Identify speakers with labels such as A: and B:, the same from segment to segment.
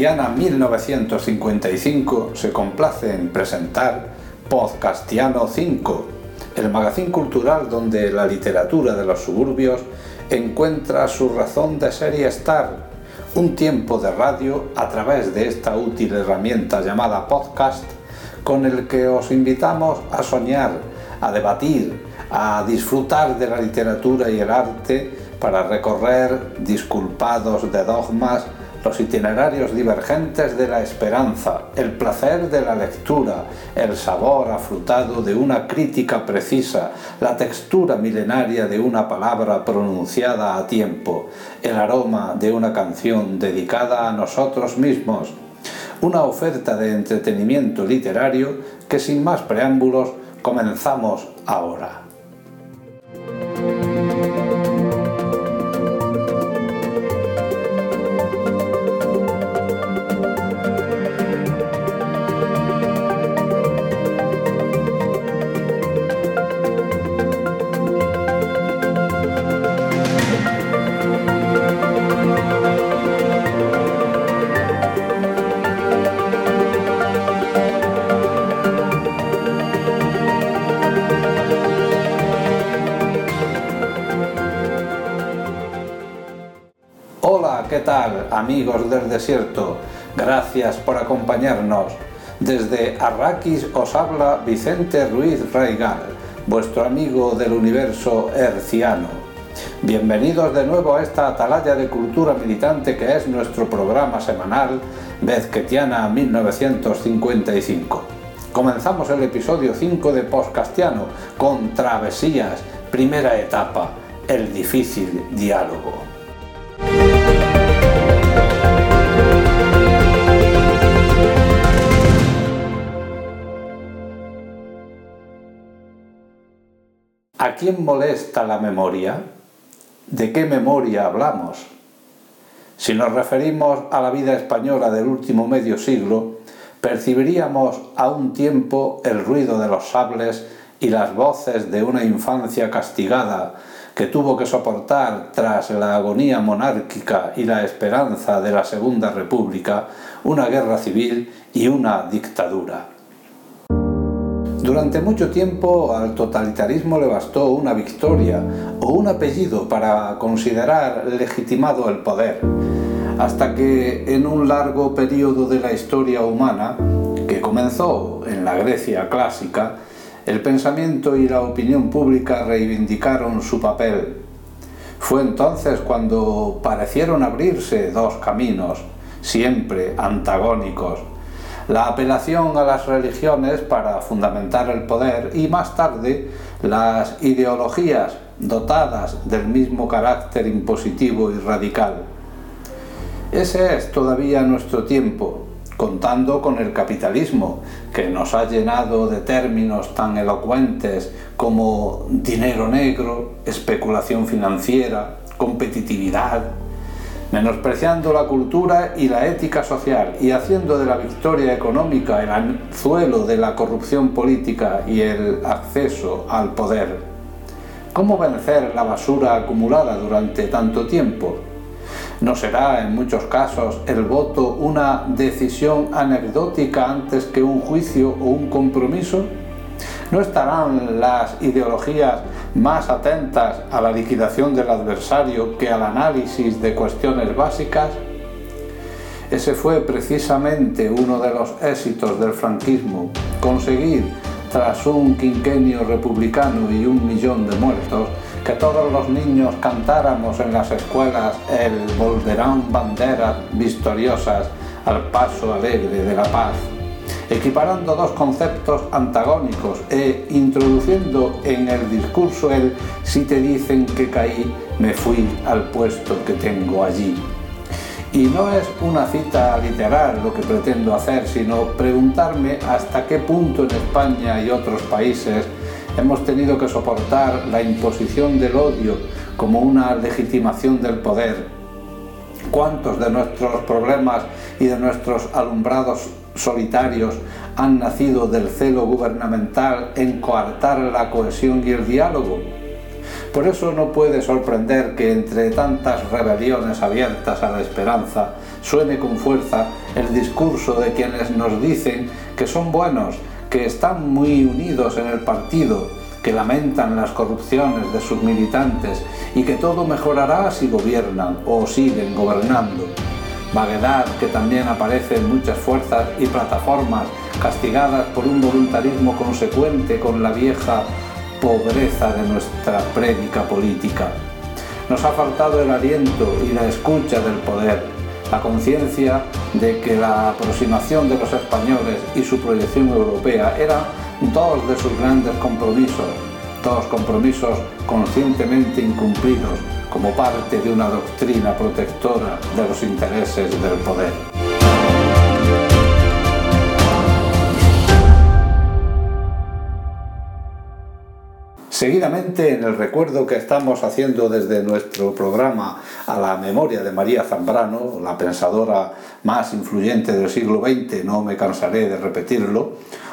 A: Bezquetiana 1955 se complace en presentar Podcastiano 5, el magazín cultural donde la literatura de los suburbios encuentra su razón de ser y estar, un tiempo de radio a través de esta útil herramienta llamada podcast, con el que os invitamos a soñar, a debatir, a disfrutar de la literatura y el arte para recorrer, disculpados de dogmas, los itinerarios divergentes de la esperanza, el placer de la lectura, el sabor afrutado de una crítica precisa, la textura milenaria de una palabra pronunciada a tiempo, el aroma de una canción dedicada a nosotros mismos, una oferta de entretenimiento literario que sin más preámbulos comenzamos ahora. Amigos del desierto? Gracias por acompañarnos. Desde Arrakis os habla Vicente Ruiz Raigal, vuestro amigo del universo herciano. Bienvenidos de nuevo a esta atalaya de cultura militante que es nuestro programa semanal Vezquetiana 1955. Comenzamos el episodio 5 de Postcastiano con Travesías, primera etapa, el difícil diálogo. ¿A quién molesta la memoria? ¿De qué memoria hablamos? Si nos referimos a la vida española del último medio siglo, percibiríamos a un tiempo el ruido de los sables y las voces de una infancia castigada que tuvo que soportar tras la agonía monárquica y la esperanza de la Segunda República una guerra civil y una dictadura. Durante mucho tiempo al totalitarismo le bastó una victoria o un apellido para considerar legitimado el poder, hasta que en un largo periodo de la historia humana, que comenzó en la Grecia clásica, el pensamiento y la opinión pública reivindicaron su papel. Fue entonces cuando parecieron abrirse dos caminos, siempre antagónicos, la apelación a las religiones para fundamentar el poder y más tarde las ideologías dotadas del mismo carácter impositivo y radical. Ese es todavía nuestro tiempo, contando con el capitalismo, que nos ha llenado de términos tan elocuentes como dinero negro, especulación financiera, competitividad, menospreciando la cultura y la ética social y haciendo de la victoria económica el anzuelo de la corrupción política y el acceso al poder. ¿Cómo vencer la basura acumulada durante tanto tiempo? ¿No será en muchos casos el voto una decisión anecdótica antes que un juicio o un compromiso? ¿No estarán las ideologías más atentas a la liquidación del adversario que al análisis de cuestiones básicas? Ese fue precisamente uno de los éxitos del franquismo, conseguir, tras un quinquenio republicano y un millón de muertos, que todos los niños cantáramos en las escuelas el Volverán banderas victoriosas al paso alegre de la paz equiparando dos conceptos antagónicos e introduciendo en el discurso el si te dicen que caí, me fui al puesto que tengo allí. Y no es una cita literal lo que pretendo hacer, sino preguntarme hasta qué punto en España y otros países hemos tenido que soportar la imposición del odio como una legitimación del poder. ¿Cuántos de nuestros problemas y de nuestros alumbrados solitarios han nacido del celo gubernamental en coartar la cohesión y el diálogo? Por eso no puede sorprender que entre tantas rebeliones abiertas a la esperanza suene con fuerza el discurso de quienes nos dicen que son buenos, que están muy unidos en el partido, que lamentan las corrupciones de sus militantes y que todo mejorará si gobiernan o siguen gobernando. Vaguedad que también aparece en muchas fuerzas y plataformas castigadas por un voluntarismo consecuente con la vieja pobreza de nuestra prédica política. Nos ha faltado el aliento y la escucha del poder, la conciencia de que la aproximación de los españoles y su proyección europea eran dos de sus grandes compromisos, dos compromisos conscientemente incumplidos como parte de una doctrina protectora de los intereses del poder. Seguidamente, en el recuerdo que estamos haciendo desde nuestro programa a la memoria de María Zambrano, la pensadora más influyente del siglo XX, no me cansaré de repetirlo,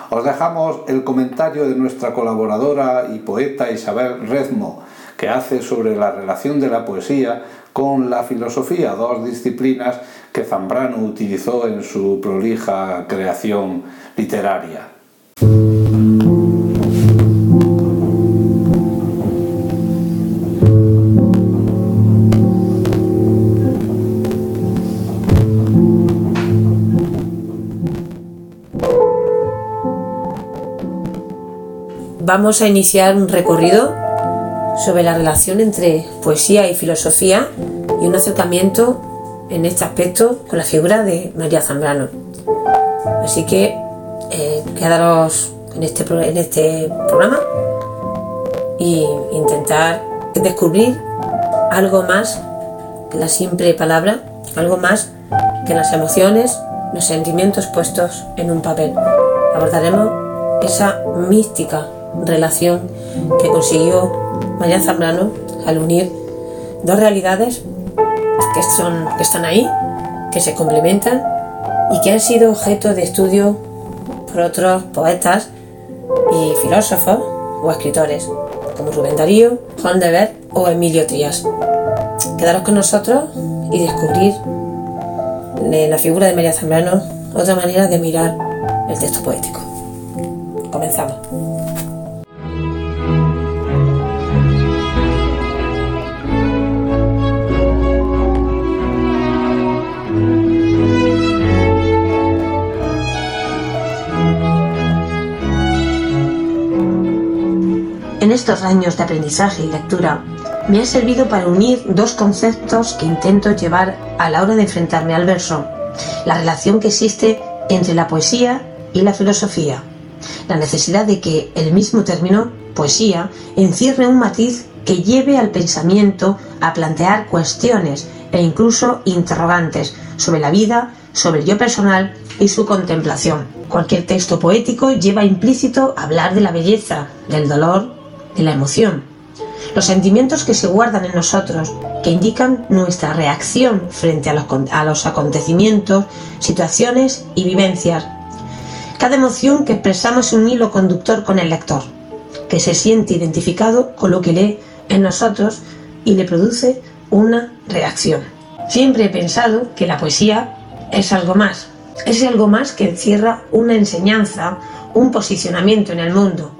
A: os dejamos el comentario de nuestra colaboradora y poeta Isabel Rezmo, que hace sobre la relación de la poesía con la filosofía, dos disciplinas que Zambrano utilizó en su prolija creación literaria.
B: Vamos a iniciar un recorrido sobre la relación entre poesía y filosofía y un acercamiento en este aspecto con la figura de María Zambrano. Así que eh, quedaros en este, en este programa e intentar descubrir algo más que la simple palabra, algo más que las emociones, los sentimientos puestos en un papel. Abordaremos esa mística relación que consiguió María Zambrano al unir dos realidades que, son, que están ahí, que se complementan y que han sido objeto de estudio por otros poetas y filósofos o escritores como Rubén Darío, Juan de Ver o Emilio Trías. Quedaros con nosotros y descubrir en la figura de María Zambrano otra manera de mirar el texto poético. Comenzamos. Estos años de aprendizaje y lectura me ha servido para unir dos conceptos que intento llevar a la hora de enfrentarme al verso, la relación que existe entre la poesía y la filosofía, la necesidad de que el mismo término, poesía, encierre un matiz que lleve al pensamiento a plantear cuestiones e incluso interrogantes sobre la vida, sobre el yo personal y su contemplación. Cualquier texto poético lleva implícito hablar de la belleza, del dolor, de la emoción. Los sentimientos que se guardan en nosotros, que indican nuestra reacción frente a los, a los acontecimientos, situaciones y vivencias. Cada emoción que expresamos es un hilo conductor con el lector, que se siente identificado con lo que lee en nosotros y le produce una reacción. Siempre he pensado que la poesía es algo más, es algo más que encierra una enseñanza, un posicionamiento en el mundo,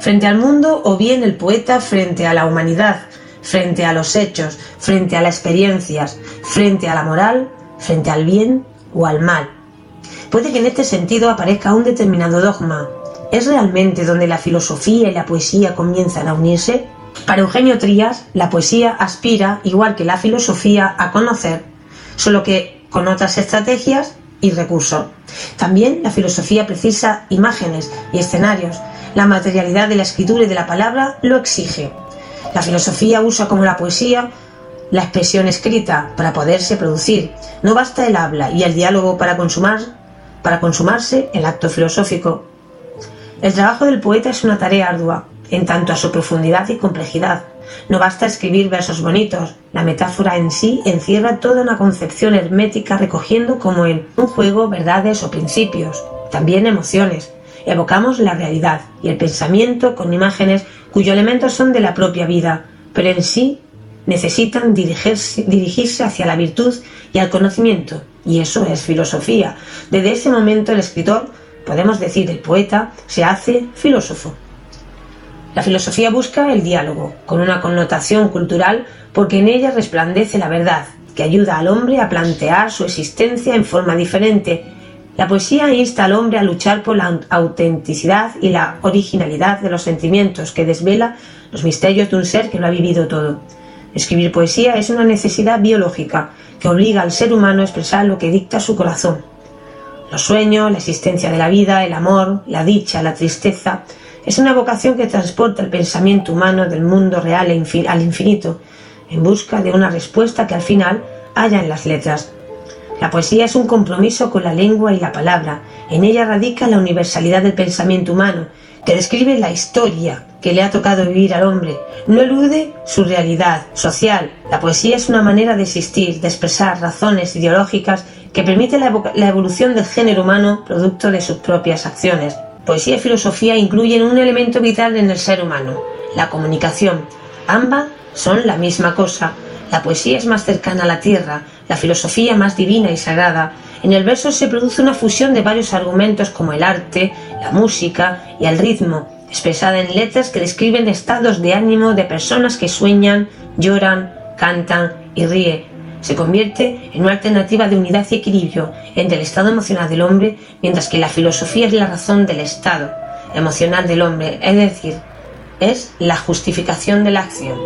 B: frente al mundo o bien el poeta frente a la humanidad, frente a los hechos, frente a las experiencias, frente a la moral, frente al bien o al mal. Puede que en este sentido aparezca un determinado dogma. ¿Es realmente donde la filosofía y la poesía comienzan a unirse? Para Eugenio Trías, la poesía aspira, igual que la filosofía, a conocer, solo que con otras estrategias y recursos. También la filosofía precisa imágenes y escenarios, la materialidad de la escritura y de la palabra lo exige. La filosofía usa como la poesía la expresión escrita para poderse producir. No basta el habla y el diálogo para consumar, para consumarse el acto filosófico. El trabajo del poeta es una tarea ardua, en tanto a su profundidad y complejidad. No basta escribir versos bonitos, la metáfora en sí encierra toda una concepción hermética recogiendo como en un juego verdades o principios, también emociones, evocamos la realidad y el pensamiento con imágenes cuyos elementos son de la propia vida, pero en sí necesitan dirigirse, dirigirse hacia la virtud y al conocimiento, y eso es filosofía. Desde ese momento el escritor, podemos decir el poeta, se hace filósofo. La filosofía busca el diálogo, con una connotación cultural, porque en ella resplandece la verdad, que ayuda al hombre a plantear su existencia en forma diferente. La poesía insta al hombre a luchar por la autenticidad y la originalidad de los sentimientos, que desvela los misterios de un ser que lo ha vivido todo. Escribir poesía es una necesidad biológica que obliga al ser humano a expresar lo que dicta su corazón. Los sueños, la existencia de la vida, el amor, la dicha, la tristeza, es una vocación que transporta el pensamiento humano del mundo real e al infinito, en busca de una respuesta que al final haya en las letras. La poesía es un compromiso con la lengua y la palabra. En ella radica la universalidad del pensamiento humano, que describe la historia que le ha tocado vivir al hombre. No elude su realidad social. La poesía es una manera de existir, de expresar razones ideológicas que permite la, la evolución del género humano producto de sus propias acciones. Poesía y filosofía incluyen un elemento vital en el ser humano, la comunicación. Ambas son la misma cosa. La poesía es más cercana a la tierra, la filosofía más divina y sagrada. En el verso se produce una fusión de varios argumentos como el arte, la música y el ritmo, expresada en letras que describen estados de ánimo de personas que sueñan, lloran, cantan y ríen. Se convierte en una alternativa de unidad y equilibrio entre el estado emocional del hombre, mientras que la filosofía es la razón del estado emocional del hombre, es decir, es la justificación de la acción.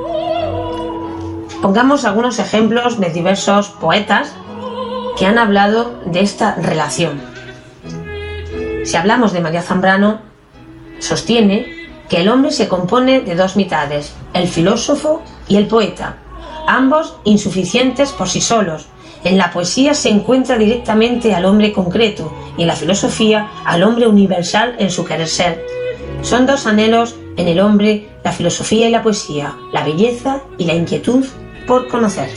B: Pongamos algunos ejemplos de diversos poetas que han hablado de esta relación. Si hablamos de María Zambrano, sostiene que el hombre se compone de dos mitades, el filósofo y el poeta, ambos insuficientes por sí solos. En la poesía se encuentra directamente al hombre concreto y en la filosofía al hombre universal en su querer ser. Son dos anhelos en el hombre, la filosofía y la poesía, la belleza y la inquietud por conocer.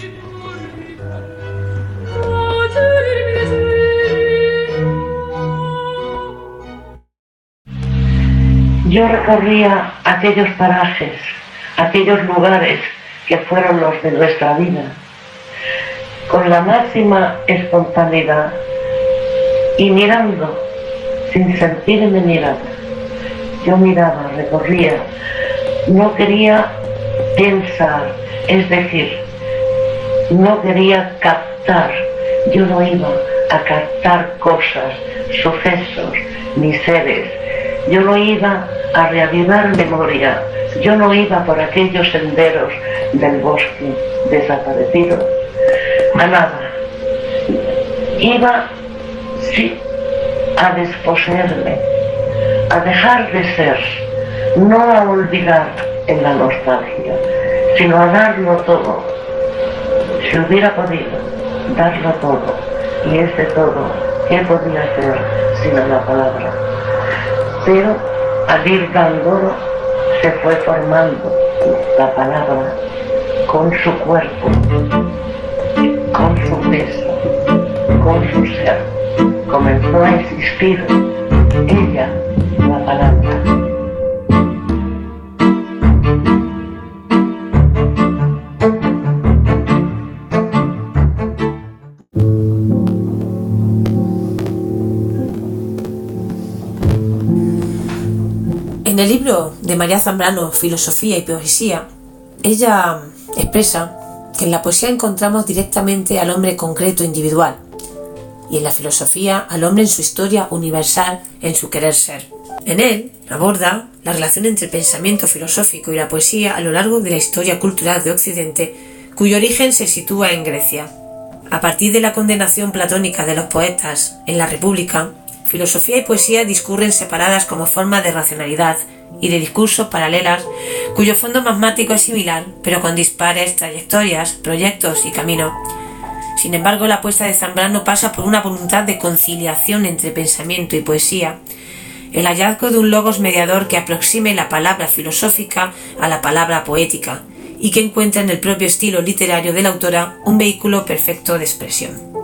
C: Yo recorría aquellos parajes, aquellos lugares que fueron los de nuestra vida, con la máxima espontaneidad y mirando sin sentirme mirada. Yo miraba, recorría, no quería pensar, es decir, no quería captar, yo no iba a captar cosas, sucesos, ni seres, yo no iba a reavivar memoria, yo no iba por aquellos senderos del bosque desaparecido, a nada. Iba, sí, a desposeerme, a dejar de ser, no a olvidar en la nostalgia, sino a darlo todo. Si hubiera podido darlo todo, y ese todo, ¿qué podía ser sino la palabra? Pero al ir dándolo, se fue formando la palabra con su cuerpo, con su peso, con su ser. Comenzó a existir ella, la palabra.
B: El libro de María Zambrano, Filosofía y Poesía, ella expresa que en la poesía encontramos directamente al hombre concreto individual y en la filosofía al hombre en su historia universal, en su querer ser. En él aborda la relación entre el pensamiento filosófico y la poesía a lo largo de la historia cultural de Occidente, cuyo origen se sitúa en Grecia. A partir de la condenación platónica de los poetas en la República, filosofía y poesía discurren separadas como forma de racionalidad y de discursos paralelas cuyo fondo magmático es similar, pero con dispares trayectorias, proyectos y camino. Sin embargo, la apuesta de Zambrano pasa por una voluntad de conciliación entre pensamiento y poesía, el hallazgo de un logos mediador que aproxime la palabra filosófica a la palabra poética y que encuentra en el propio estilo literario de la autora un vehículo perfecto de expresión.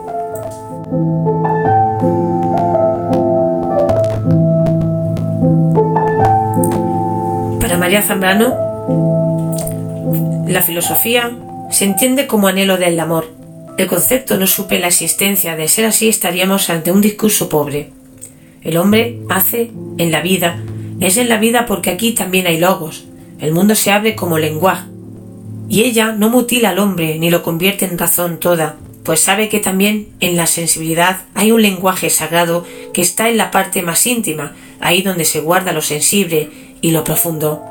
B: Zambrano, La filosofía se entiende como anhelo del amor. El concepto no supe la existencia, de ser así estaríamos ante un discurso pobre. El hombre hace en la vida, es en la vida porque aquí también hay logos. El mundo se abre como lenguaje. Y ella no mutila al hombre ni lo convierte en razón toda, pues sabe que también en la sensibilidad hay un lenguaje sagrado que está en la parte más íntima, ahí donde se guarda lo sensible y lo profundo.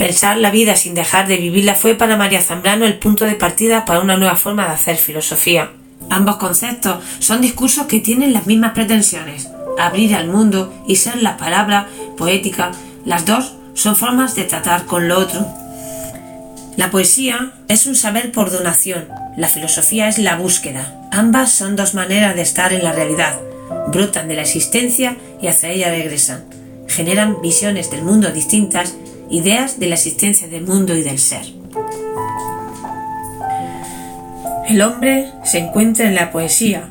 B: Pensar la vida sin dejar de vivirla fue para María Zambrano el punto de partida para una nueva forma de hacer filosofía. Ambos conceptos son discursos que tienen las mismas pretensiones, abrir al mundo y ser la palabra poética. Las dos son formas de tratar con lo otro. La poesía es un saber por donación, la filosofía es la búsqueda. Ambas son dos maneras de estar en la realidad. Brotan de la existencia y hacia ella regresan. Generan visiones del mundo distintas, ideas de la existencia del mundo y del ser. El hombre se encuentra en la poesía.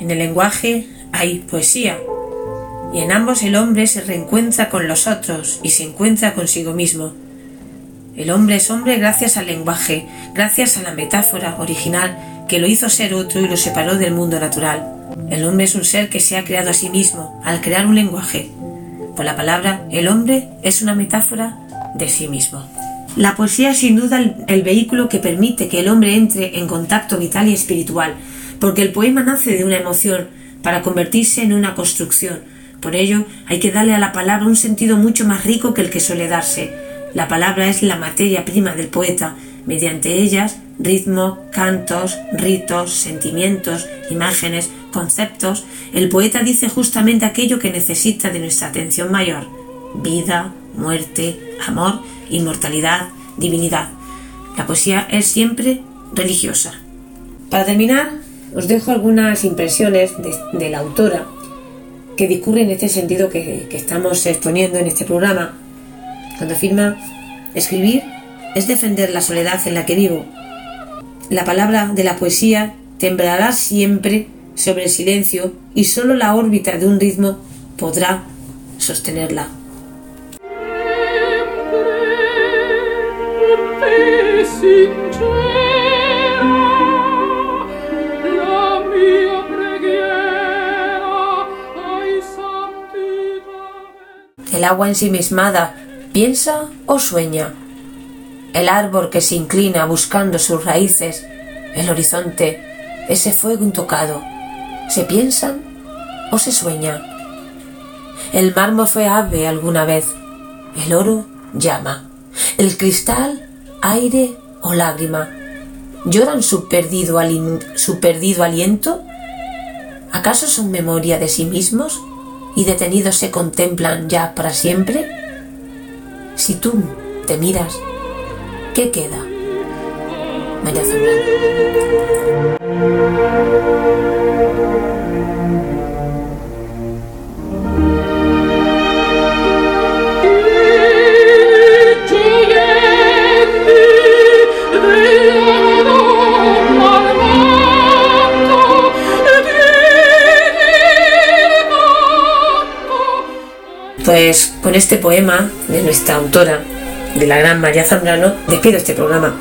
B: En el lenguaje hay poesía. Y en ambos el hombre se reencuentra con los otros y se encuentra consigo mismo. El hombre es hombre gracias al lenguaje, gracias a la metáfora original que lo hizo ser otro y lo separó del mundo natural. El hombre es un ser que se ha creado a sí mismo al crear un lenguaje. Por la palabra, el hombre es una metáfora de sí mismo. La poesía es sin duda el, el, vehículo que permite que el hombre entre en contacto vital y espiritual, porque el poema nace de una emoción para convertirse en una construcción. Por ello, hay que darle a la palabra un sentido mucho más rico que el que suele darse, la palabra es la materia prima del poeta, mediante ellas ritmo, cantos, ritos, sentimientos, imágenes, conceptos, el poeta dice justamente aquello que necesita de nuestra atención mayor, vida, muerte, amor, inmortalidad, divinidad. La poesía es siempre religiosa. Para terminar, os dejo algunas impresiones de, la autora que discurren en este sentido que, que estamos exponiendo en este programa cuando afirma, escribir es defender la soledad en la que vivo. La palabra de la poesía temblará siempre sobre el silencio y sólo la órbita de un ritmo podrá sostenerla. El agua ensimismada ¿Piensa o sueña? El árbol que se inclina buscando sus raíces, el horizonte, ese fuego intocado, ¿se piensan o se sueña? El mármol fue ave alguna vez, el oro llama, el cristal aire o lágrima. ¿Lloran su perdido, su perdido aliento? ¿Acaso son memoria de sí mismos y detenidos se contemplan ya para siempre? Si tú te miras, ¿qué queda? María Zambrano. Pues con este poema de nuestra autora, de la gran María Zambrano, despido este programa.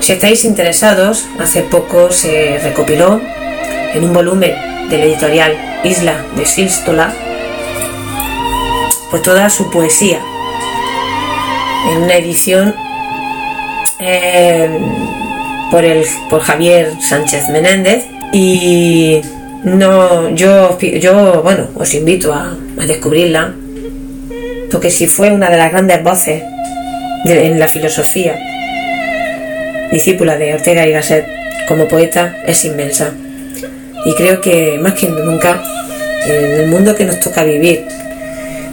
B: Si estáis interesados, hace poco se recopiló en un volumen de la editorial Isla de Sístola, pues toda su poesía, en una edición eh, por, el, por Javier Sánchez Menéndez y no yo yo bueno os invito a descubrirla porque si fue una de las grandes voces en la filosofía, discípula de Ortega y Gasset como poeta, es inmensa. Y creo que más que nunca, en el mundo que nos toca vivir,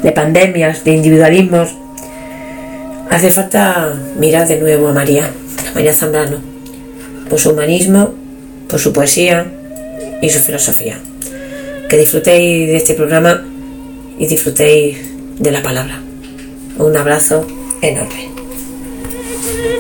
B: de pandemias, de individualismos, hace falta mirar de nuevo a María, a María Zambrano, por su humanismo, por su poesía y su filosofía. Que disfrutéis de este programa y disfrutéis de la palabra. Un abrazo enorme. you.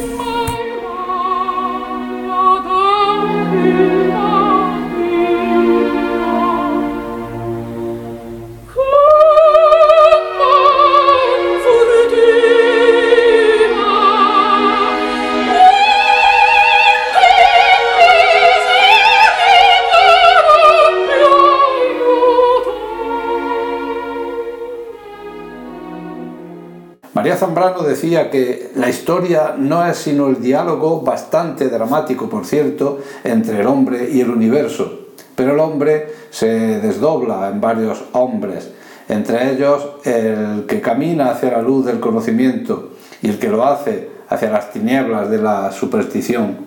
A: Zambrano decía que la historia no es sino el diálogo bastante dramático, por cierto, entre el hombre y el universo. Pero el hombre se desdobla en varios hombres, entre ellos el que camina hacia la luz del conocimiento y el que lo hace hacia las tinieblas de la superstición.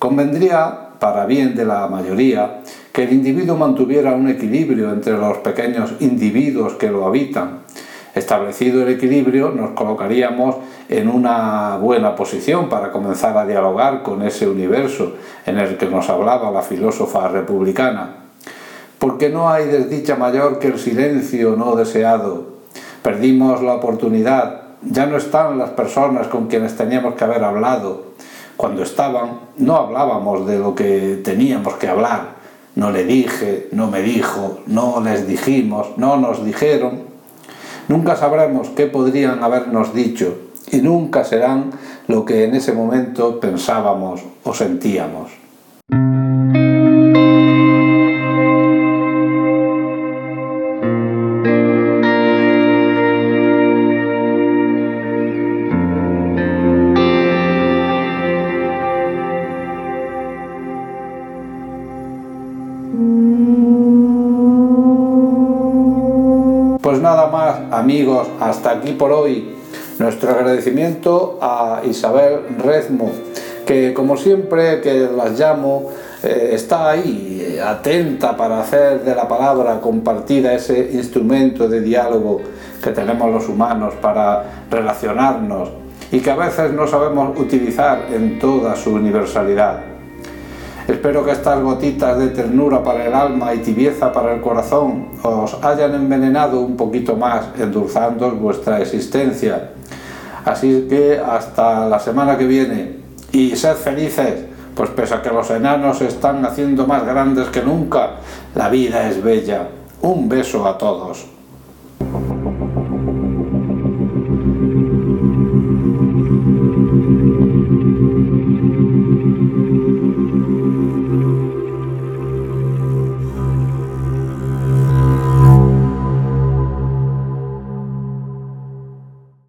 A: Convendría, para bien de la mayoría, que el individuo mantuviera un equilibrio entre los pequeños individuos que lo habitan. Establecido el equilibrio, nos colocaríamos en una buena posición para comenzar a dialogar con ese universo en el que nos hablaba la filósofa republicana porque no hay desdicha mayor que el silencio no deseado. Perdimos la oportunidad, ya no están las personas con quienes teníamos que haber hablado. Cuando estaban, no hablábamos de lo que teníamos que hablar. No le dije, no me dijo, no les dijimos, no nos dijeron. Nunca sabremos qué podrían habernos dicho y nunca serán lo que en ese momento pensábamos o sentíamos. Amigos, hasta aquí por hoy. Nuestro agradecimiento a Isabel Rezmo, que como siempre que las llamo, eh, está ahí, atenta para hacer de la palabra compartida ese instrumento de diálogo que tenemos los humanos para relacionarnos y que a veces no sabemos utilizar en toda su universalidad. Espero que estas gotitas de ternura para el alma y tibieza para el corazón os hayan envenenado un poquito más, endulzando vuestra existencia. Así que hasta la semana que viene y sed felices, pues pese a que los enanos se están haciendo más grandes que nunca, la vida es bella. Un beso a todos.